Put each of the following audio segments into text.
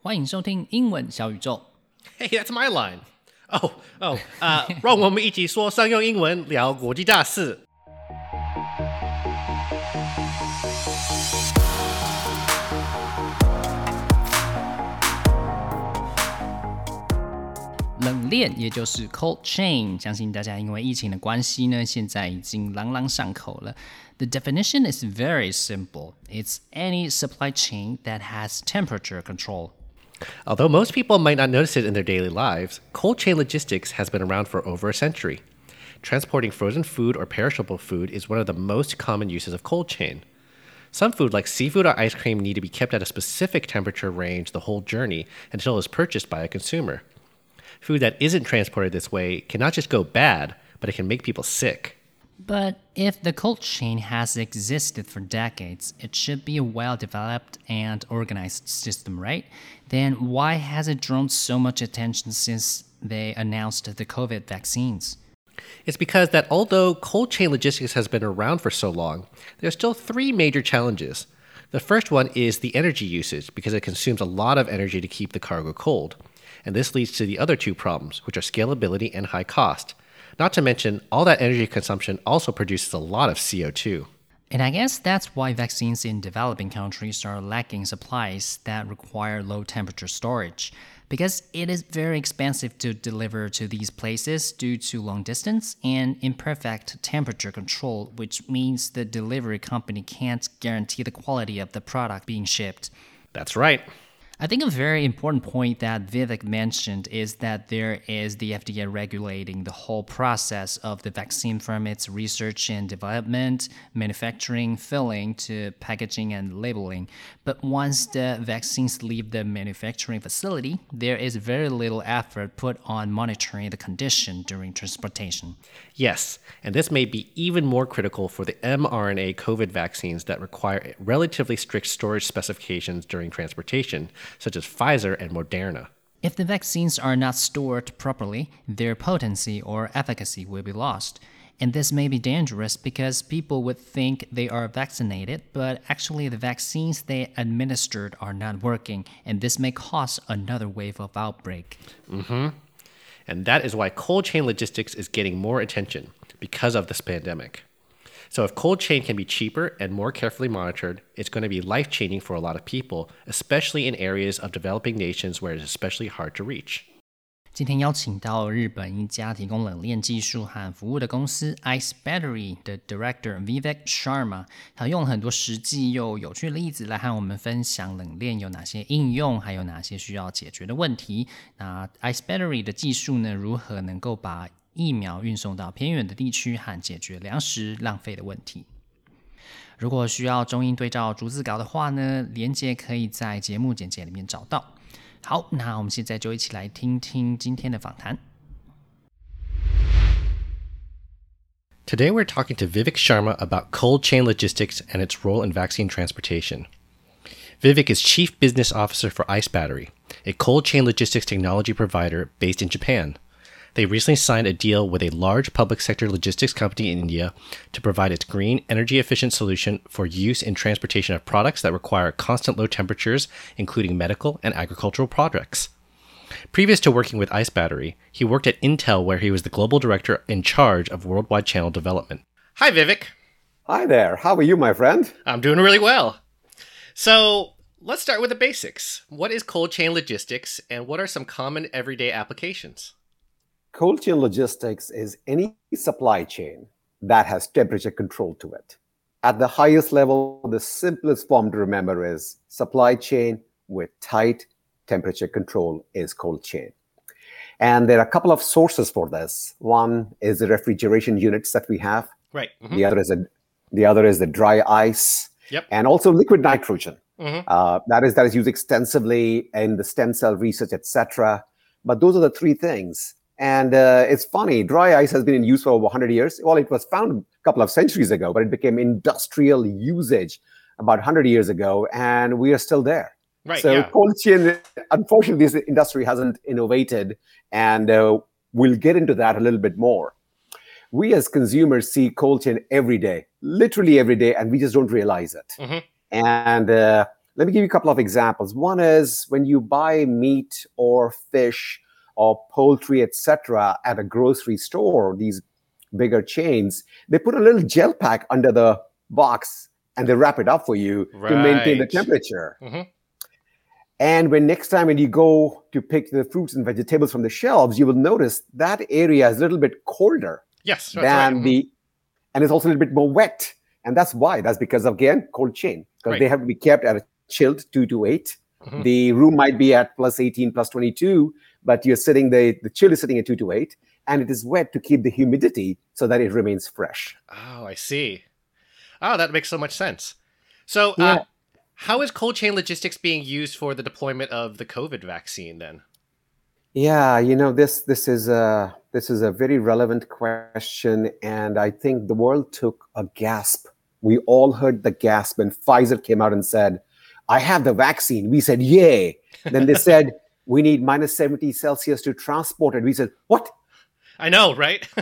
欢迎收听英文小宇宙。Hey, that's my line. Oh, oh, 啊、让我们一起说商用英文，聊国际大事。冷链也就是 cold chain，相信大家因为疫情的关系呢，现在已经朗朗上口了。The definition is very simple. It's any supply chain that has temperature control. Although most people might not notice it in their daily lives, cold chain logistics has been around for over a century. Transporting frozen food or perishable food is one of the most common uses of cold chain. Some food, like seafood or ice cream, need to be kept at a specific temperature range the whole journey until it is purchased by a consumer. Food that isn't transported this way can not just go bad, but it can make people sick. But if the cold chain has existed for decades, it should be a well developed and organized system, right? Then why has it drawn so much attention since they announced the COVID vaccines? It's because that although cold chain logistics has been around for so long, there are still three major challenges. The first one is the energy usage, because it consumes a lot of energy to keep the cargo cold. And this leads to the other two problems, which are scalability and high cost. Not to mention, all that energy consumption also produces a lot of CO2. And I guess that's why vaccines in developing countries are lacking supplies that require low temperature storage. Because it is very expensive to deliver to these places due to long distance and imperfect temperature control, which means the delivery company can't guarantee the quality of the product being shipped. That's right. I think a very important point that Vivek mentioned is that there is the FDA regulating the whole process of the vaccine from its research and development, manufacturing, filling to packaging and labeling. But once the vaccines leave the manufacturing facility, there is very little effort put on monitoring the condition during transportation. Yes, and this may be even more critical for the mRNA COVID vaccines that require relatively strict storage specifications during transportation, such as Pfizer and Moderna. If the vaccines are not stored properly, their potency or efficacy will be lost. And this may be dangerous because people would think they are vaccinated, but actually the vaccines they administered are not working, and this may cause another wave of outbreak. Mm-hmm. And that is why cold chain logistics is getting more attention because of this pandemic. So, if cold chain can be cheaper and more carefully monitored, it's going to be life changing for a lot of people, especially in areas of developing nations where it is especially hard to reach. 今天邀请到日本一家提供冷链技术和服务的公司 Ice Battery 的 Director Vivek Sharma，他用了很多实际又有趣的例子来和我们分享冷链有哪些应用，还有哪些需要解决的问题。那 Ice Battery 的技术呢，如何能够把 疫苗运送到偏远的地区和解决粮食浪费的问题？如果需要中英对照逐字稿的话呢，连接可以在节目简介里面找到。好，那我们现在就一起来听听今天的访谈。Today, we're talking to Vivek Sharma about cold chain logistics and its role in vaccine transportation. Vivek is Chief Business Officer for Ice Battery, a cold chain logistics technology provider based in Japan. They recently signed a deal with a large public sector logistics company in India to provide its green, energy efficient solution for use in transportation of products that require constant low temperatures, including medical and agricultural products. Previous to working with Ice Battery, he worked at Intel, where he was the global director in charge of worldwide channel development. Hi, Vivek. Hi there. How are you, my friend? I'm doing really well. So, let's start with the basics. What is cold chain logistics, and what are some common everyday applications? Cold chain logistics is any supply chain that has temperature control to it. At the highest level, the simplest form to remember is supply chain with tight temperature control is cold chain. And there are a couple of sources for this. One is the refrigeration units that we have. Right. The other is a, the other is the dry ice, Yep. and also liquid nitrogen. Mhm. Uh, that is that is used extensively in the stem cell research, etc. But those are the three things. And uh, it's funny, dry ice has been in use for over 100 years. Well, it was found a couple of centuries ago, but it became industrial usage about 100 years ago, and we are still there. Right. so yeah. cold chain, unfortunately, this industry hasn't innovated, and uh, we'll get into that a little bit more. We as consumers see cold chain every day, literally every day, and we just don't realize it. Mhm. And uh, Let me give you a couple of examples. One is when you buy meat or fish or poultry, etc., at a grocery store, these bigger chains, they put a little gel pack under the box and they wrap it up for you to maintain the Right. temperature. Mhm. And when next time when you go to pick the fruits and vegetables from the shelves, you will notice that area is a little bit colder Yes, that's than right. the, and it's also a little bit more wet. And that's why. That's because of, again, cold chain, because Right. they have to be kept at a chilled two to 8 Mhm. The room might be at plus 18, plus 22, but you're sitting, the, the chill is sitting at two to eight, and it is wet to keep the humidity so that it remains fresh. Oh, I see. Oh, that makes so much sense. So, uh, how is cold chain logistics being used for the deployment of the COVID vaccine then? Yeah, you know this this is a this is a very relevant question, and I think the world took a gasp. We all heard the gasp when Pfizer came out and said, "I have the vaccine." We said, "Yay!" Then they said, "We need minus seventy Celsius to transport it." We said, "What?" I know, right?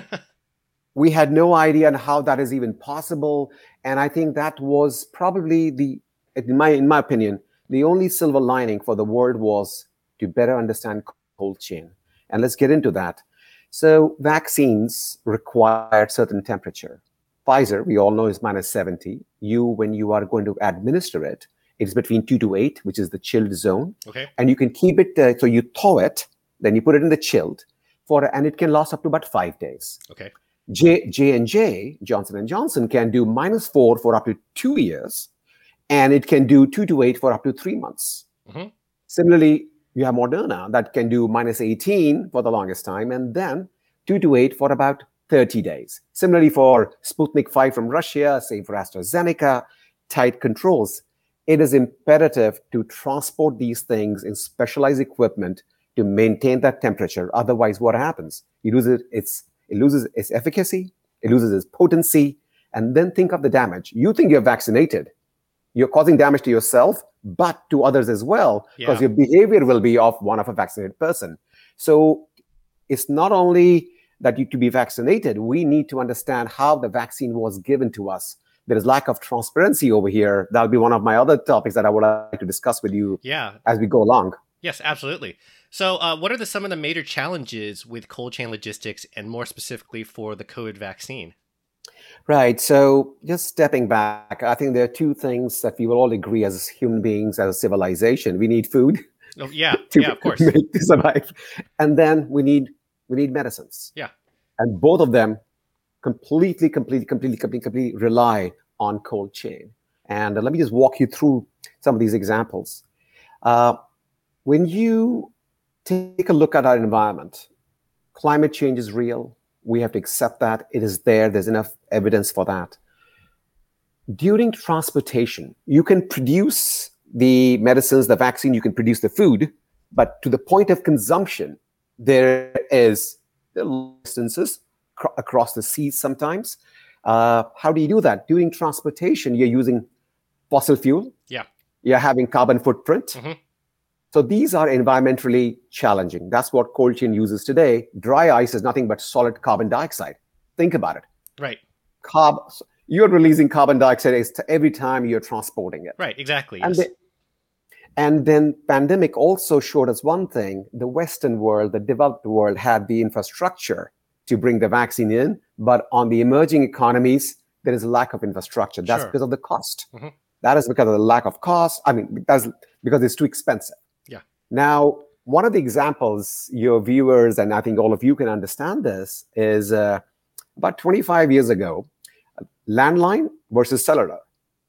We had no idea on how that is even possible, and I think that was probably the, in my in my opinion, the only silver lining for the world was to better understand cold chain. And let's get into that. So vaccines require certain temperature. Pfizer, we all know, is minus 70. You, when you are going to administer it, it's between two to eight, which is the chilled zone, okay. and you can keep it. Uh, so you thaw it, then you put it in the chilled, for and it can last up to about five days. Okay. J J and J Johnson and Johnson can do minus four for up to two years, and it can do two to eight for up to three months. Mhm. Similarly, you have Moderna that can do minus 18 for the longest time, and then two to eight for about 30 days. Similarly, for Sputnik 5 from Russia, same for AstraZeneca, tight controls. It is imperative to transport these things in specialized equipment to maintain that temperature. Otherwise, what happens? You lose it, its, it loses its efficacy, it loses its potency, and then think of the damage. You think you're vaccinated, you're causing damage to yourself, but to others as well, because Yeah. your behavior will be of one of a vaccinated person. So it's not only that you to be vaccinated, we need to understand how the vaccine was given to us. There is lack of transparency over here. That'll be one of my other topics that I would like to discuss with you Yeah. as we go along. Yes, absolutely. So, uh, what are the, some of the major challenges with cold chain logistics, and more specifically for the COVID vaccine? Right. So just stepping back, I think there are two things that we will all agree as human beings, as a civilization. We need food Oh, yeah, yeah, of course. to survive. And then we need we need medicines. Yeah. And both of them completely, completely, completely, completely, completely rely on cold chain. And uh, let me just walk you through some of these examples. Uh, when you take a look at our environment, climate change is real. We have to accept that. It is there. There's enough evidence for that. During transportation, you can produce the medicines, the vaccine, you can produce the food, but to the point of consumption, there is are distances cr- across the seas sometimes. Uh, how do you do that? During transportation, you're using fossil fuel. Yeah. You're having carbon footprint. Mhm. So these are environmentally challenging. That's what cold chain uses today. Dry ice is nothing but solid carbon dioxide. Think about it. Right, Carb, you're releasing carbon dioxide every time you're transporting it. right, exactly. And, Yes. the- and then pandemic also showed us one thing: the Western world, the developed world, had the infrastructure to bring the vaccine in, but on the emerging economies, there is a lack of infrastructure. That's Sure. because of the cost. Mhm. That is because of the lack of cost. I mean, that's because it's too expensive. Yeah. Now, one of the examples your viewers and I think all of you can understand this is uh, about 25 years ago, landline versus cellular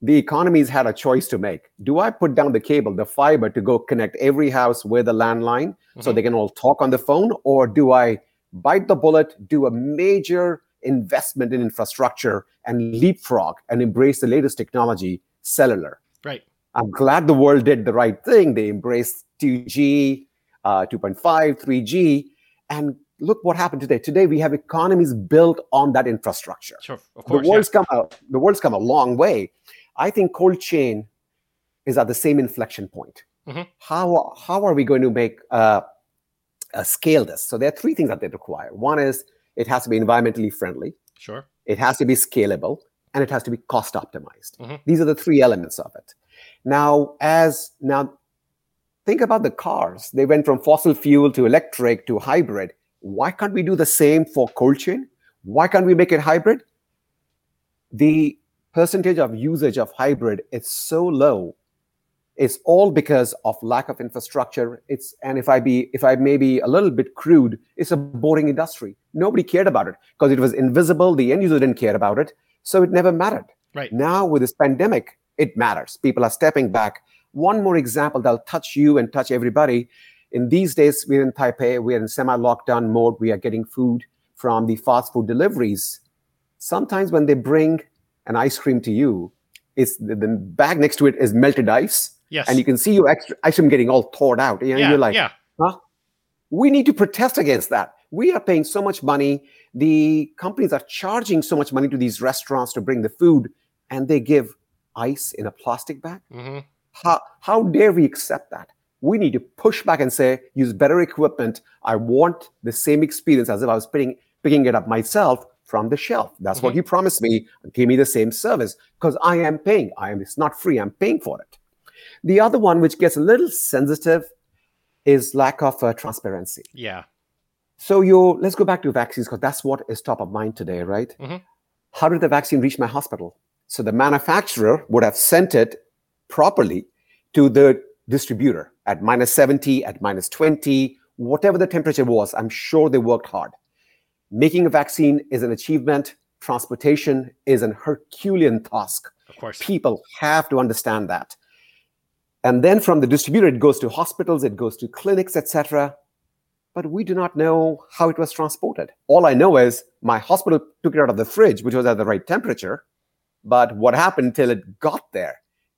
the economies had a choice to make. Do I put down the cable, the fiber to go connect every house with a landline so Mhm. they can all talk on the phone? Or do I bite the bullet, do a major investment in infrastructure and leapfrog and embrace the latest technology, cellular? right, I'm glad the world did the right thing. They embraced 2G, uh, 2.5, 3G. And look what happened today. Today, we have economies built on that infrastructure sure, of course. the yeah. world's come a, the world's come a long way. I think cold chain is at the same inflection point. Mhm. How how are we going to make uh, uh, scale this? So there are three things that they require. One is it has to be environmentally friendly, Sure. it has to be scalable, and it has to be cost optimized. Mhm. These are the three elements of it. Now, as now, think about the cars. They went from fossil fuel to electric to hybrid. Why can't we do the same for cold chain? Why can't we make it hybrid? The percentage of usage of hybrid is so low. It's all because of lack of infrastructure. It's and if I be if I may be a little bit crude, it's a boring industry. Nobody cared about it because it was invisible. The end user didn't care about it, so it never mattered. Right now, with this pandemic, it matters. People are stepping back. One more example that'll touch you and touch everybody. In these days, we're in Taipei. We're in semi-lockdown mode. We are getting food from the fast food deliveries. Sometimes when they bring an ice cream to you, it's the, the bag next to it is melted ice, yes and you can see your cream getting all torn out. You know, yeah you're like, yeah huh? We need to protest against that. We are paying so much money. The companies are charging so much money to these restaurants to bring the food, and they give ice in a plastic bag. hmm How, how dare we accept that? We need to push back and say, use better equipment. I want the same experience as if I was picking, picking it up myself from the shelf. That's what Mhm. you promised me. Give me the same service because I am paying. I am, it's not free. I'm paying for it. The other one, which gets a little sensitive, is lack of uh, transparency. yeah So you let's go back to vaccines because that's what is top of mind today, right? Mhm. How did the vaccine reach my hospital? So the manufacturer would have sent it properly to the distributor at minus 70, at minus 20, whatever the temperature was. I'm sure they worked hard. Making a vaccine is an achievement. Transportation is an Herculean task of course people have to understand that and then from the distributor it goes to hospitals it goes to clinics etc but we do not know how it was transported all i know is my hospital took it out of the fridge which was at the right temperature but what happened till it got there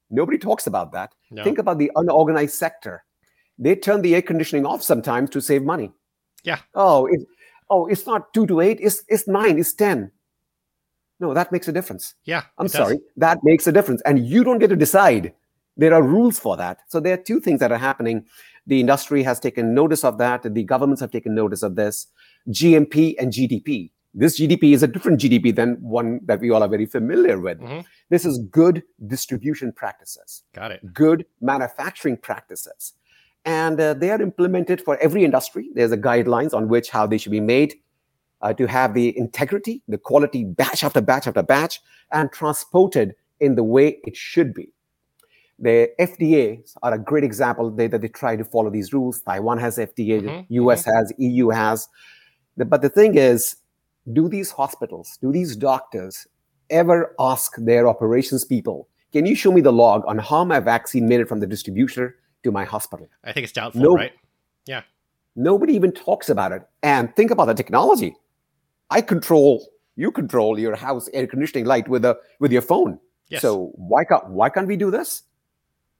nobody talks about that no. think about the unorganized sector they turn the air conditioning off sometimes to save money Yeah. oh it, oh it's not 2 to 8 it's it's 9 it's 10 no that makes a difference yeah I'm it does. sorry, that makes a difference. And you don't get to decide. There are rules for that. So there are two things that are happening. The industry has taken notice of that. The governments have taken notice of this. GMP and GDP. This GDP is a different GDP than one that we all are very familiar with. Mhm. This is good distribution practices, got it good manufacturing practices. And uh, they are implemented for every industry. There's a guidelines on which how they should be made uh, to have the integrity, the quality batch after batch after batch, and transported in the way it should be. The FDA are a great example they, that they try to follow these rules. Taiwan has FDA, Mhm, US has, EU has. But the thing is, do these hospitals, do these doctors ever ask their operations people, can you show me the log on how my vaccine made it from the distributor to my hospital? i think it's doubtful No. right Yeah. Nobody even talks about it. And think about the technology. I control, you control your house air conditioning light with a with your phone. yes So why can't why can't we do this?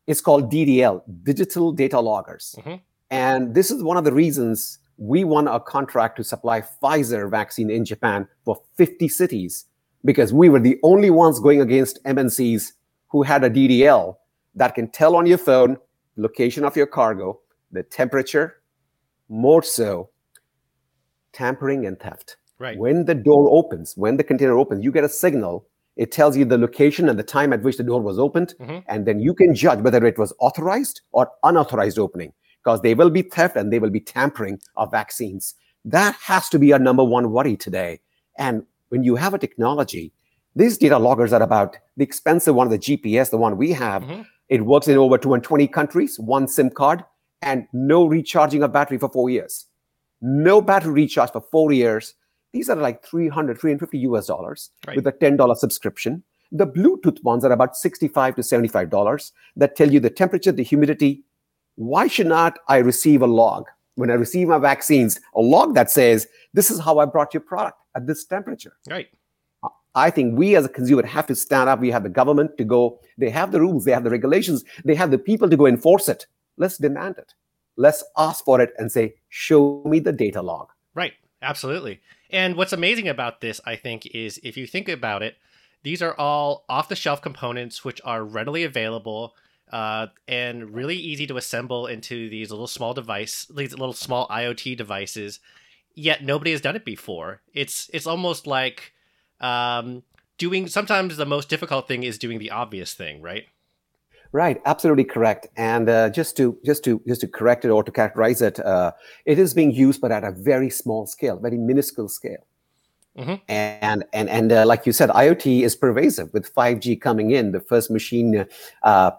It's called DDL, digital data loggers. Mhm. And this is one of the reasons we won a contract to supply Pfizer vaccine in Japan for 50 cities because we were the only ones going against MNCs who had a DDL that can tell on your phone location of your cargo, the temperature, more so tampering and theft. right When the door opens, when the container opens, you get a signal. It tells you the location and the time at which the door was opened, Mhm. and then you can judge whether it was authorized or unauthorized opening because they will be theft and they will be tampering of vaccines. That has to be our number one worry today. And when you have a technology, these data loggers are about the expensive one, of the GPS, the one we have. Mhm. It works in over 220 countries, one SIM card, and no recharging of battery for four years. No battery recharge for four years. These are like 300, 350 US dollars Right. with a $10 subscription. The Bluetooth ones are about 65 to $75 that tell you the temperature, the humidity. Why should not I receive a log when I receive my vaccines, a log that says, this is how I brought your product at this temperature? right I think we as a consumer have to stand up. We have the government to go, they have the rules, they have the regulations, they have the people to go enforce it. Let's demand it. Let's ask for it and say, show me the data log. Right. Absolutely. And what's amazing about this, I think, is if you think about it, these are all off the shelf components which are readily available uh, and really easy to assemble into these little small device, these little small IoT devices. Yet nobody has done it before. It's it's almost like um, doing. Sometimes the most difficult thing is doing the obvious thing, right? Right, absolutely correct. And uh, just to just to just to correct it or to characterize it, uh, it is being used, but at a very small scale, very minuscule scale. Mm-hmm. And and and uh, like you said, IoT is pervasive with 5G coming in, the first machine uh,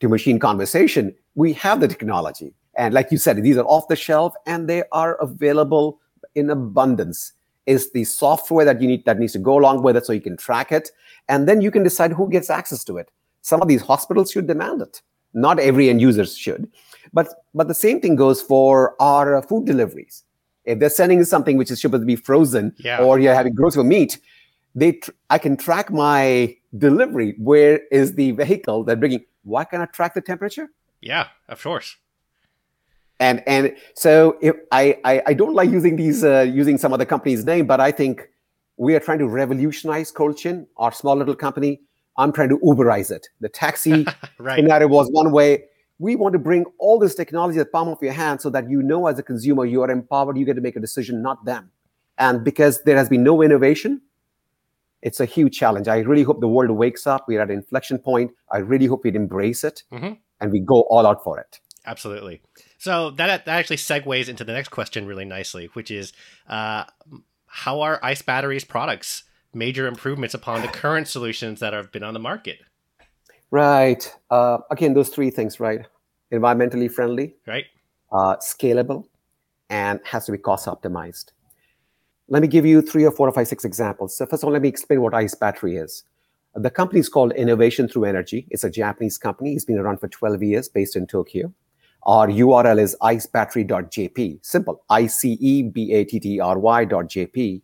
to machine conversation. We have the technology, and like you said, these are off the shelf and they are available in abundance. Is the software that you need that needs to go along with it so you can track it, and then you can decide who gets access to it some of these hospitals should demand it. Not every end users should, but but the same thing goes for our uh, food deliveries. If they're sending something which is supposed to be frozen, yeah. or you're having grocery meat, they tr- I can track my delivery. Where is the vehicle they're bringing? Why can I track the temperature? Yeah, of course. And and so if I I, I don't like using these uh, using some other company's name, but I think we are trying to revolutionize cold chain, our small little company I'm trying to Uberize it. The taxi right. scenario was one way. We want to bring all this technology at the palm of your hand so that you know as a consumer you are empowered, you get to make a decision, not them. And because there has been no innovation, it's a huge challenge. I really hope the world wakes up. We're at an inflection point. I really hope we embrace it mm-hmm. and we go all out for it. Absolutely. So that that actually segues into the next question really nicely, which is uh, how are ice batteries products major improvements upon the current solutions that have been on the market. Right. Uh, again, those three things, right? Environmentally friendly, right? Uh, scalable, and has to be cost optimized. Let me give you three or four or five, six examples. So first of all, let me explain what ICE battery is. The company is called Innovation Through Energy. It's a Japanese company. It's been around for 12 years, based in Tokyo. Our URL is icebattery.jp. Simple, I-C-E-B-A-T-T-R-Y.jp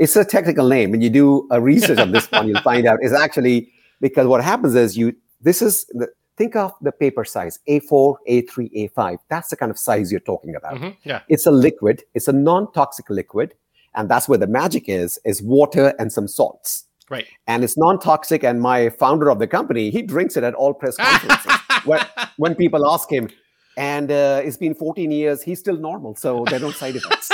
it's a technical name. When you do a research on this one, you'll find out it's actually because what happens is you this is the, think of the paper size A4, A3, A5. That's the kind of size you're talking about. Mm-hmm, yeah. It's a liquid. It's a non-toxic liquid, and that's where the magic is: is water and some salts. Right. And it's non-toxic. And my founder of the company, he drinks it at all press conferences. when, when people ask him, and uh, it's been 14 years, he's still normal, so there are no side effects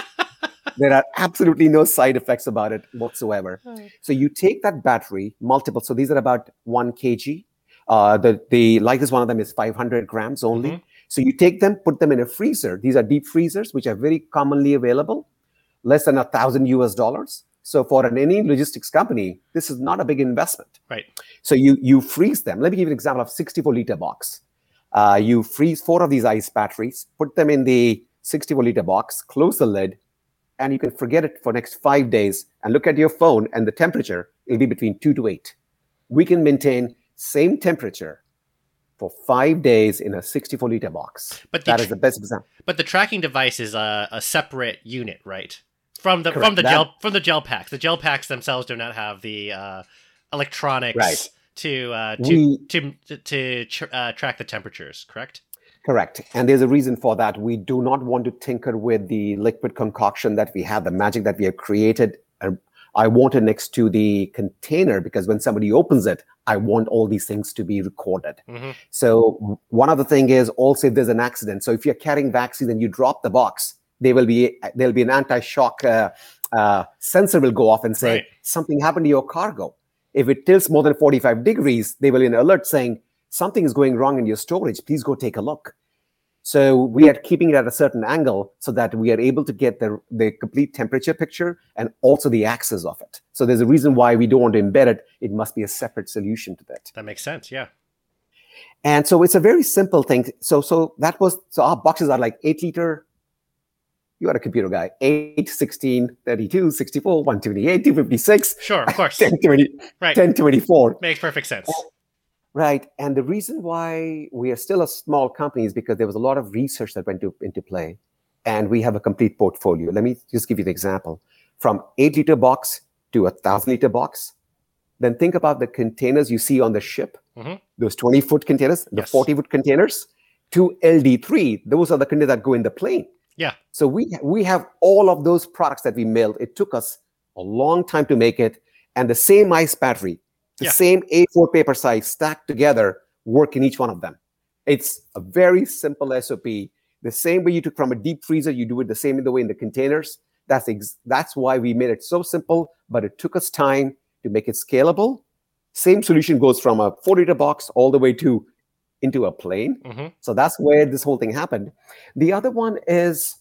there are absolutely no side effects about it whatsoever. So you take that battery, multiple. So these are about one kg. Uh, the the lightest one of them is 500 grams only. Mm-hmm. So you take them, put them in a freezer. These are deep freezers, which are very commonly available, less than a thousand US dollars. So for an any logistics company, this is not a big investment. Right. So you you freeze them. Let me give you an example of 64 liter box. Uh, you freeze four of these ice batteries, put them in the 64 liter box, close the lid, and you can forget it for next five days and look at your phone and the temperature will be between two to eight. We can maintain same temperature for five days in a 64 liter box. But that is the best example but the tracking device is a, a separate unit right? From the Correct. from the that, gel from the gel packs. The gel packs themselves do not have the uh, electronics right. to uh, to, we, to to, to uh, track the temperatures correct Correct. And there's a reason for that. We do not want to tinker with the liquid concoction that we have, the magic that we have created. I want it next to the container because when somebody opens it, I want all these things to be recorded. Mm-hmm. So one other thing is also if there's an accident. So if you're carrying vaccine and you drop the box, there will be there'll be an anti-shock uh, uh, sensor will go off and say right. something happened to your cargo. If it tilts more than 45 degrees, they will be an alert saying something is going wrong in your storage. Please go take a look. So we are keeping it at a certain angle so that we are able to get the, the complete temperature picture and also the axis of it. So there's a reason why we don't want to embed it. It must be a separate solution to that. That makes sense. Yeah. And so it's a very simple thing. So so that was so our boxes are like eight liter. You are a computer guy. 8, 16, 32, 64, 128, 256. Sure, of course. 1020, right. 1024. Makes perfect sense. Right. And the reason why we are still a small company is because there was a lot of research that went to, into play. And we have a complete portfolio. Let me just give you an example. From eight liter box to a thousand liter box. Then think about the containers you see on the ship, mm-hmm. those 20 foot containers, the 40 foot containers, to LD3. Those are the containers that go in the plane. Yeah. So we we have all of those products that we mailed. It took us a long time to make it. And the same ice battery the yeah. same A4 paper size stacked together work in each one of them. It's a very simple SOP. The same way you took from a deep freezer, you do it the same in the way in the containers. That's ex- that's why we made it so simple, but it took us time to make it scalable. Same solution goes from a four liter box all the way to into a plane. Mhm. So that's where this whole thing happened. The other one is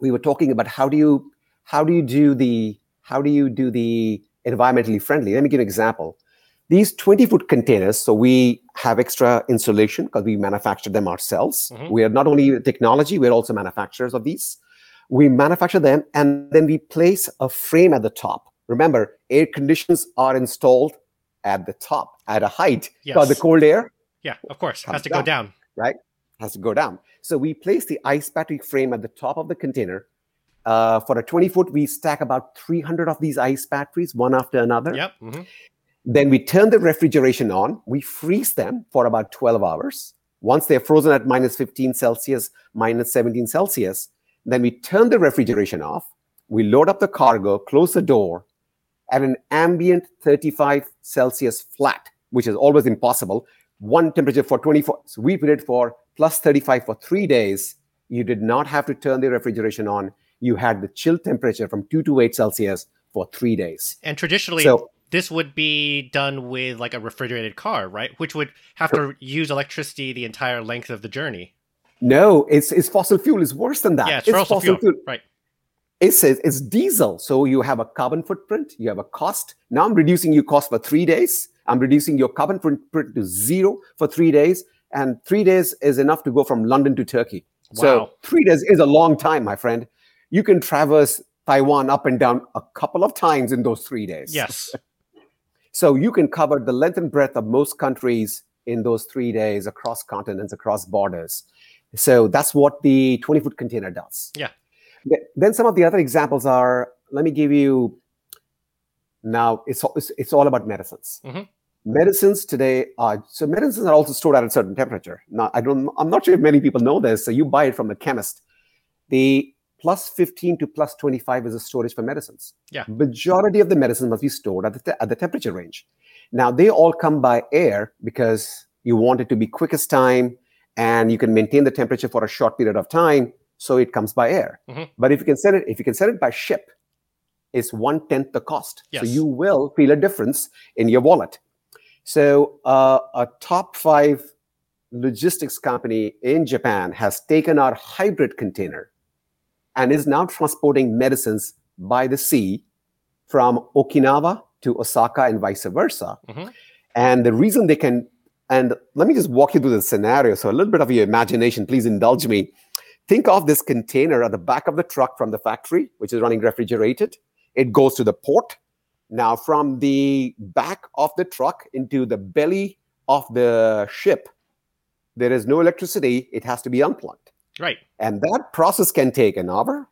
we were talking about how do you how do you do the how do you do the environmentally friendly? Let me give you an example. These 20 foot containers, so we have extra insulation because we manufacture them ourselves. Mhm. We are not only technology, we're also manufacturers of these. We manufacture them and then we place a frame at the top. Remember, air conditions are installed at the top at a height because the cold air Yeah, of course. Has to go down. Right? Has to go down. So we place the ice battery frame at the top of the container. Uh, for a 20 foot, we stack about 300 of these ice batteries, one after another. Yep. hmm Then we turn the refrigeration on. We freeze them for about 12 hours. Once they're frozen at minus 15 Celsius, minus 17 Celsius, then we turn the refrigeration off. We load up the cargo, close the door at an ambient 35 Celsius flat, which is always impossible. One temperature for 24. So we put it for plus 35 for three days. You did not have to turn the refrigeration on. You had the chill temperature from 2 to 8 Celsius for three days. And traditionally, So- this would be done with like a refrigerated car, right? Which would have to use electricity the entire length of the journey. No, it's, it's fossil fuel. It's worse than that. yeah, it's, fossil fuel. Right. It says it's diesel. So you have a carbon footprint, you have a cost. Now I'm reducing your cost for three days. I'm reducing your carbon footprint to zero for three days. And three days is enough to go from London to Turkey. So Wow. three days is a long time, my friend. You can traverse Taiwan up and down a couple of times in those three days. Yes. So you can cover the length and breadth of most countries in those three days across continents, across borders. So that's what the 20 foot container does. Yeah. Then some of the other examples are let me give you now it's, all- it's, all about medicines. Mhm. Medicines today are so medicines are also stored at a certain temperature. Now I don't I'm not sure if many people know this. So you buy it from a chemist. The plus 15 to plus 25 is a storage for medicines. Yeah. Majority of the medicines must be stored at the, te- at the temperature range. Now they all come by air because you want it to be quickest time and you can maintain the temperature for a short period of time. So it comes by air. Mhm. But if you can send it, if you can send it by ship, it's one tenth the cost. So you will feel a difference in your wallet. So uh, a top five logistics company in Japan has taken our hybrid container and is now transporting medicines by the sea from Okinawa to Osaka and vice versa. Mhm. And the reason they can, and let me just walk you through the scenario. So a little bit of your imagination, please indulge me. Think of this container at the back of the truck from the factory, which is running refrigerated. It goes to the port. Now, from the back of the truck into the belly of the ship, there is no electricity. It has to be unplugged. Right. And that process can take an hour,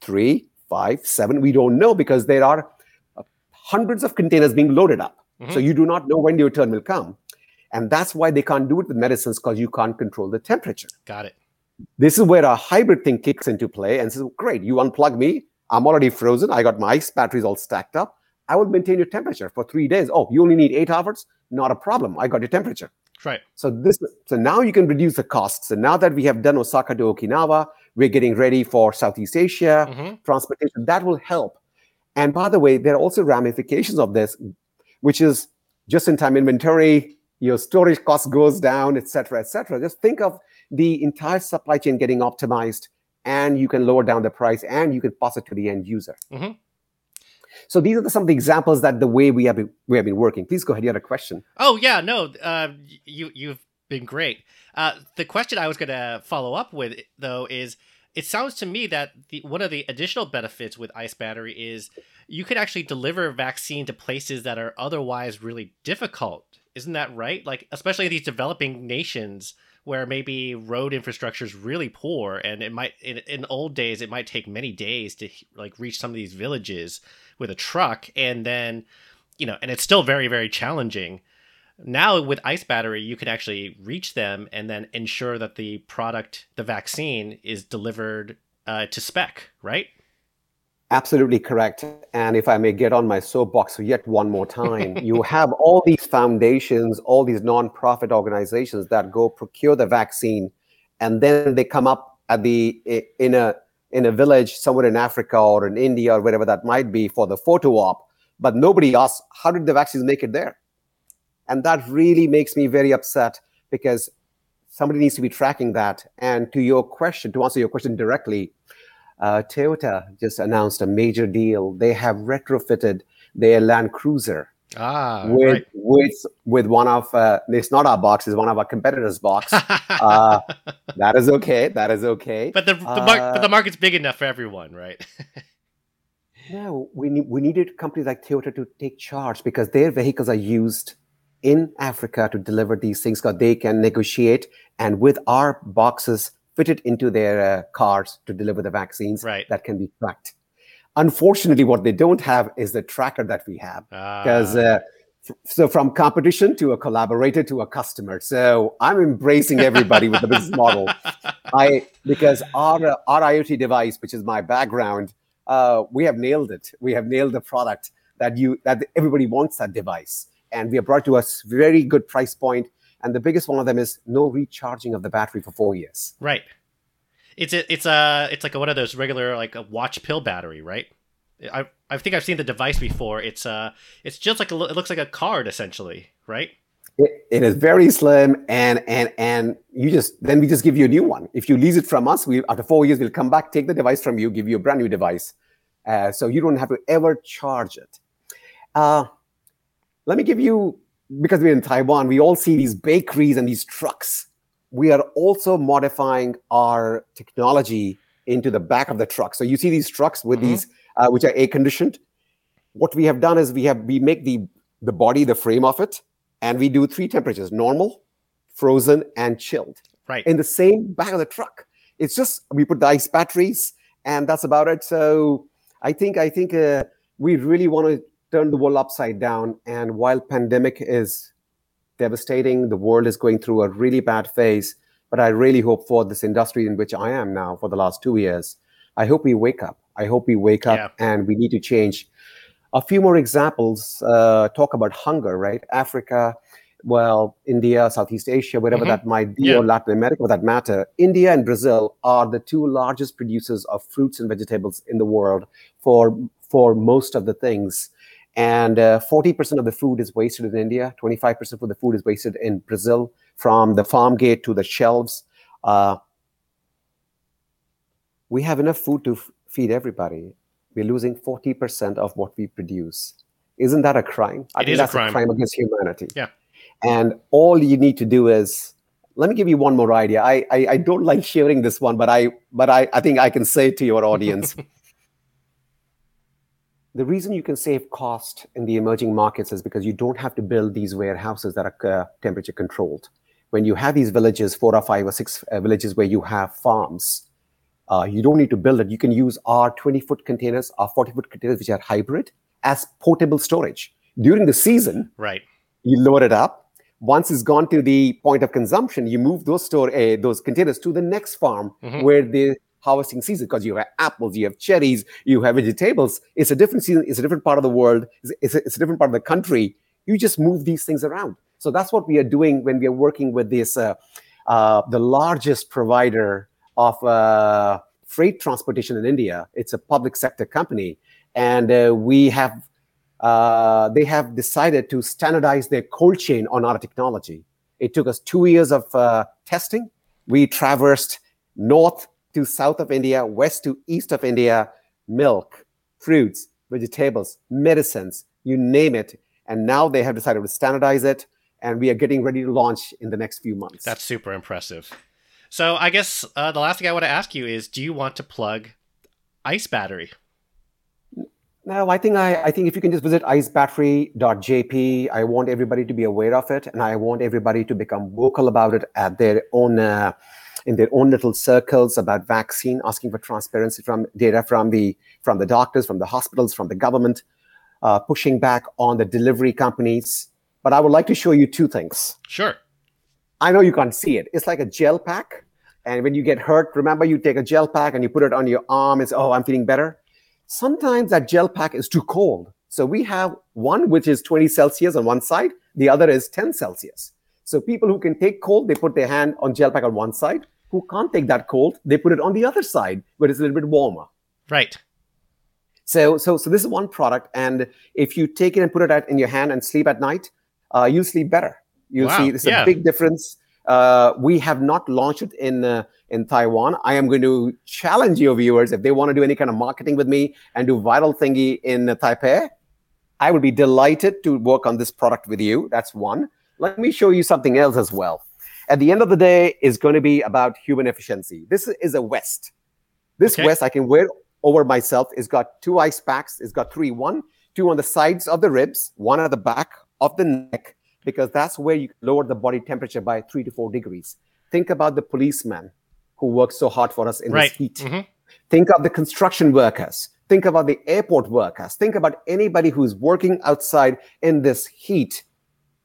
three, five, seven. We don't know because there are uh, hundreds of containers being loaded up. So Mhm. you do not know when your turn will come. And that's why they can't do it with medicines because you can't control the temperature. Got it. This is where a hybrid thing kicks into play and says, great, you unplug me. I'm already frozen. I got my ice batteries all stacked up. I will maintain your temperature for three days. Oh, you only need eight hours? Not a problem. I got your temperature. Right. So this, so now you can reduce the costs. So now that we have done Osaka to Okinawa, we're getting ready for Southeast Asia hmm transportation. That will help. And by the way, there are also ramifications of this, which is just-in-time inventory. Your storage cost goes down, et cetera, et cetera. Just think of the entire supply chain getting optimized, and you can lower down the price, and you can pass it to the end user. Mhm. So these are some of the examples that the way we have been, we have been working. Please go ahead. You had a question. Oh yeah, no, uh, you you've been great. Uh, the question I was going to follow up with though is, it sounds to me that the one of the additional benefits with Ice Battery is you could actually deliver vaccine to places that are otherwise really difficult. Isn't that right? Like especially these developing nations where maybe road infrastructure is really poor, and it might in, in old days it might take many days to like reach some of these villages with a truck, and then you know, and it's still very very challenging. Now with ice battery you can actually reach them and then ensure that the product the vaccine is delivered uh, to spec right Absolutely correct. And if I may get on my soapbox yet one more time, you have all these foundations, all these nonprofit organizations that go procure the vaccine, and then they come up at the in a in a village somewhere in Africa or in India or wherever that might be for the photo op, but nobody asks how did the vaccines make it there, and that really makes me very upset because somebody needs to be tracking that. And to your question, to answer your question directly, uh, Toyota just announced a major deal. They have retrofitted their Land Cruiser Ah, with right. with with one of uh, it's not our box, it's one of our competitors' box. uh, that is okay. That is okay. but the, the mar- but uh, the market's big enough for everyone, right? No, we need we needed companies like Toyota to take charge because their vehicles are used in Africa to deliver these things because they can negotiate and with our boxes fitted into their uh, cars to deliver the vaccines Right. that can be tracked. Unfortunately, what they don't have is the tracker that we have because Ah, uh, f- so from competition to a collaborator to a customer. So I'm embracing everybody with the business model. I because our uh, our IoT device, which is my background, uh, we have nailed it. We have nailed the product that you that everybody wants that device, and we have brought to us very good price point. And the biggest one of them is no recharging of the battery for four years. right. It's a, it's a it's like a, one of those regular like a watch pill battery, right? I I think I've seen the device before. It's uh it's just like a, it looks like a card essentially, right? It, it is very slim, and and and you just then we just give you a new one. If you lease it from us, we after four years we'll come back, take the device from you, give you a brand new device, uh, so you don't have to ever charge it. Uh, let me give you because we're in Taiwan, we all see these bakeries and these trucks. We are also modifying our technology into the back of the truck. So you see these trucks with Mhm. these uh, which are air conditioned. What we have done is we have we make the the body, the frame of it, and we do three temperatures: normal, frozen, and chilled Right. in the same back of the truck. It's just we put the ice batteries, and that's about it. So I think I think uh, we really want to turn the world upside down. And while pandemic is devastating, the world is going through a really bad phase. But I really hope for this industry in which I am now for the last two years, I hope we wake up. I hope we wake up, Yeah. and we need to change. A few more examples uh, talk about hunger, right? Africa, well, India, Southeast Asia, whatever Mhm. that might be, Yeah. or Latin America for that matter. India and Brazil are the two largest producers of fruits and vegetables in the world for for most of the things. And uh, 40% of the food is wasted in India, 25% of the food is wasted in Brazil, from the farm gate to the shelves. Uh, we have enough food to f- feed everybody. We're losing 40% of what we produce. Isn't that a crime? I It is a crime. a crime against humanity. Yeah. And all you need to do is let me give you one more idea. I, I, I don't like sharing this one, but I but I, I think I can say it to your audience. the reason you can save cost in the emerging markets is because you don't have to build these warehouses that are uh, temperature controlled. When you have these villages, four or five or six uh, villages where you have farms, uh, you don't need to build it. You can use our 20 foot containers, our 40 foot containers, which are hybrid, as portable storage. During the season, Right. you load it up. Once it's gone to the point of consumption, you move those store uh, those containers to the next farm Mhm. where the harvesting season because you have apples, you have cherries, you have vegetables. It's a different season. It's a different part of the world. It's, a, it's a different part of the country. You just move these things around. So that's what we are doing when we are working with this uh, uh, the largest provider of uh, freight transportation in India. It's a public sector company, and uh, we have uh, they have decided to standardize their cold chain on our technology. It took us two years of uh, testing. We traversed north to south of India, west to east of India, milk, fruits, vegetables, medicines, you name it. And now they have decided to standardize it, and we are getting ready to launch in the next few months. That's super impressive. So I guess uh, the last thing I want to ask you is, do you want to plug Ice Battery? No, I think I, I think if you can just visit icebattery.jp, I want everybody to be aware of it, and I want everybody to become vocal about it at their own uh, in their own little circles about vaccine, asking for transparency from data from the from the doctors, from the hospitals, from the government, uh, pushing back on the delivery companies. But I would like to show you two things. Sure. I know you can't see it. It's like a gel pack. And when you get hurt, remember you take a gel pack and you put it on your arm and say, oh, I'm feeling better. Sometimes that gel pack is too cold. So we have one which is 20 Celsius on one side, the other is 10 Celsius. So people who can take cold, they put their hand on gel pack on one side. Who can't take that cold, they put it on the other side where it's a little bit warmer. Right. So, so, so this is one product, and if you take it and put it out in your hand and sleep at night, uh, you'll sleep better. You'll Wow, see there's yeah. a big difference. Uh, we have not launched it in uh, in Taiwan. I am going to challenge your viewers if they want to do any kind of marketing with me and do viral thingy in uh, Taipei. I would be delighted to work on this product with you. That's one. Let me show you something else as well. At the end of the day, is going to be about human efficiency. This is a vest. This Okay. vest I can wear over myself. It's got two ice packs. It's got three, one, two on the sides of the ribs, one at the back of the neck, because that's where you lower the body temperature by three to four degrees. Think about the policeman who works so hard for us in Right. this heat. Mhm. Think of the construction workers. Think about the airport workers. Think about anybody who's working outside in this heat.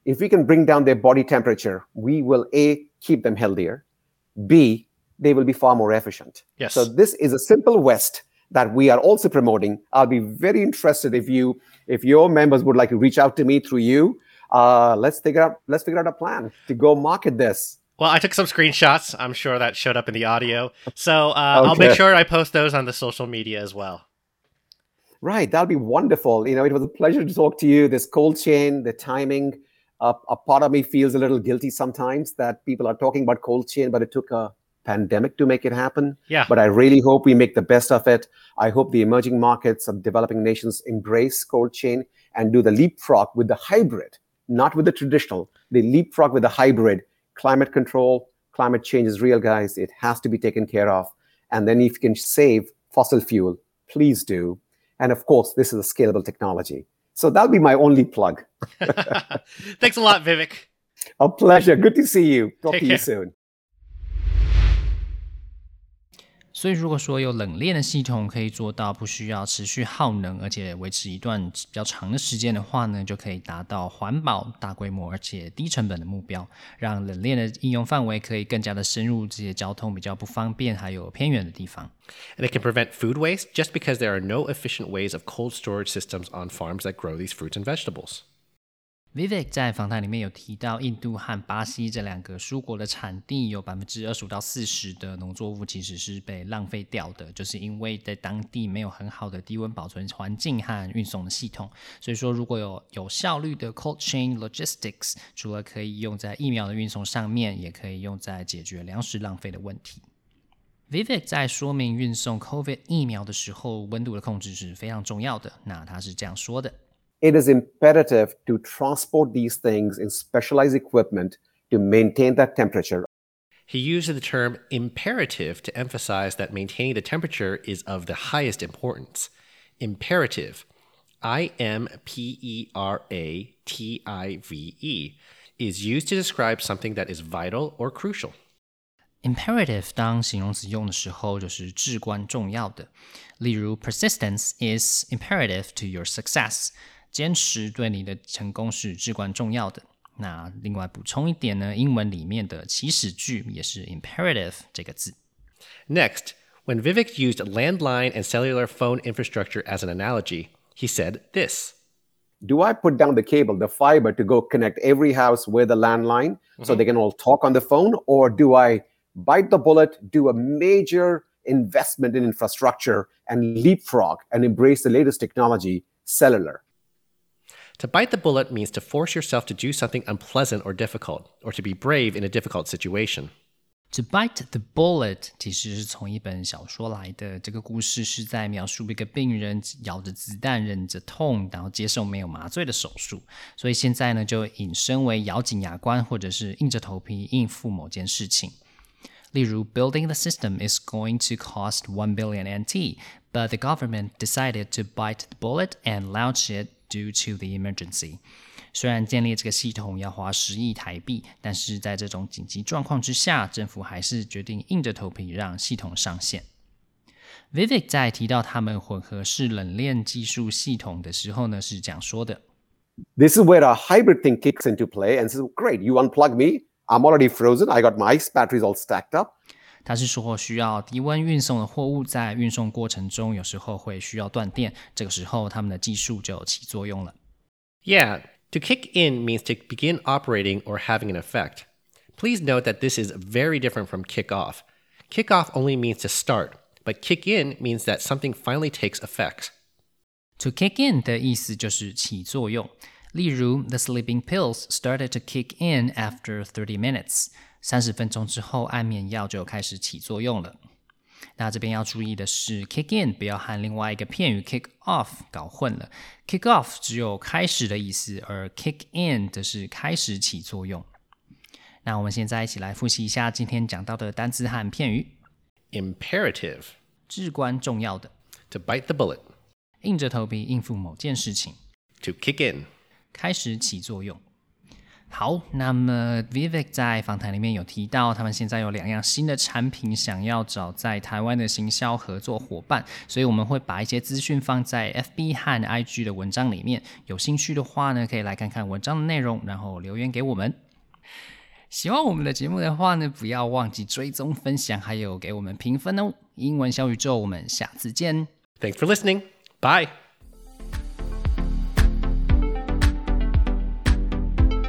If we can bring down their body temperature, we will A, keep them healthier, B, they will be far more efficient. Yes. So this is a simple West that we are also promoting. I'll be very interested if you, if your members would like to reach out to me through you. Uh, let's figure out, let's figure out a plan to go market this. Well, I took some screenshots. I'm sure that showed up in the audio. So uh, I'll make sure I post those on the social media as well. Right, that'll be wonderful. You know, it was a pleasure to talk to you. This cold chain, the timing, uh, a part of me feels a little guilty sometimes that people are talking about cold chain, but it took a pandemic to make it happen. Yeah. But I really hope we make the best of it. I hope the emerging markets of developing nations embrace cold chain and do the leapfrog with the hybrid, not with the traditional. They leapfrog with the hybrid. Climate control, climate change is real, guys. It has to be taken care of. And then if you can save fossil fuel, please do. And of course, this is a scalable technology. So that'll be my only plug. Thanks a lot, Vivek. A pleasure. Good to see you. Talk Take to you soon. 所以，如果说有冷链的系统可以做到不需要持续耗能，而且维持一段比较长的时间的话呢，就可以达到环保、大规模而且低成本的目标，让冷链的应用范围可以更加的深入这些交通比较不方便还有偏远的地方。And it can prevent food waste just because there are no efficient ways of cold storage systems on farms that grow these fruits and vegetables. Vivek 在访谈里面有提到，印度和巴西这两个蔬果的产地有百分之二十五到四十的农作物其实是被浪费掉的，就是因为在当地没有很好的低温保存环境和运送的系统。所以说，如果有有效率的 cold chain logistics，除了可以用在疫苗的运送上面，也可以用在解决粮食浪费的问题。Vivek 在说明运送 COVID 疫苗的时候，温度的控制是非常重要的。那他是这样说的。It is imperative to transport these things in specialized equipment to maintain that temperature. He used the term imperative to emphasize that maintaining the temperature is of the highest importance. Imperative, I M P E R A T I V E, is used to describe something that is vital or crucial. Imperative 当形容词用的时候，就是至关重要的。例如，persistence is imperative to your success， 坚持对你的成功是至关重要的。那另外补充一点呢，英文里面的祈使句也是 imperative 这个字。 Next, when Vivek used landline and cellular phone infrastructure as an analogy, he said this. Do I put down the cable, the fiber, to go connect every house with a landline so they can all talk on the phone? Or do I bite the bullet, do a major investment in infrastructure, and leapfrog and embrace the latest technology, cellular? To bite the bullet means to force yourself to do something unpleasant or difficult, or to be brave in a difficult situation. To bite the bullet 其实是从一本小说来的。这个故事是在描述一个病人咬着子弹，忍着痛，然后接受没有麻醉的手术。所以现在呢，就引申为咬紧牙关，或者是硬着头皮应付某件事情。例如，building the system is going to cost one billion NT, but the government decided to bite the bullet and launch it due to the emergency. 虽然建立这个系统要花十亿台币，但是在这种紧急状况之下，政府还是决定硬着头皮让系统上线。Vivek 在提到他们混合式冷链技术系统的时候呢，是这样说的。 This is where a hybrid thing kicks into play and says, Great, you unplug me. I'm already frozen. I got my ice batteries all stacked up. 他是说，需要低温运送的货物在运送过程中，有时候会需要断电，这个时候他们的技术就起作用了。 Yeah, to kick in means to begin operating or having an effect. Please note that this is very different from kick off. Kick off only means to start, but kick in means that something finally takes effect. To kick in 的意思就是起作用。例如，the sleeping pills started to kick in after thirty minutes。 三十分钟之后，安眠药就开始起作用了。那这边要注意的是，kick in 不要和另外一个片语 kick off 搞混了。kick off 只有开始的意思，而 kick in 则是开始起作用。那我们现在一起来复习一下今天讲到的单词和片语。Imperative 至关重要的，to bite the bullet, 硬着头皮应付某件事情，to kick in. 开始起作用。好，那么 Vivek 在访谈里面有提到，他们现在有两样新的产品，想要找在台湾的行销合作伙伴，所以我们会把一些资讯放在 FB 和 IG 的文章里面。有兴趣的话呢，可以来看看文章的内容，然后留言给我们。喜欢我们的节目的话呢，不要忘记追踪、分享，还有给我们评分哦。英文小宇宙，我们下次见。Thanks for listening. Bye.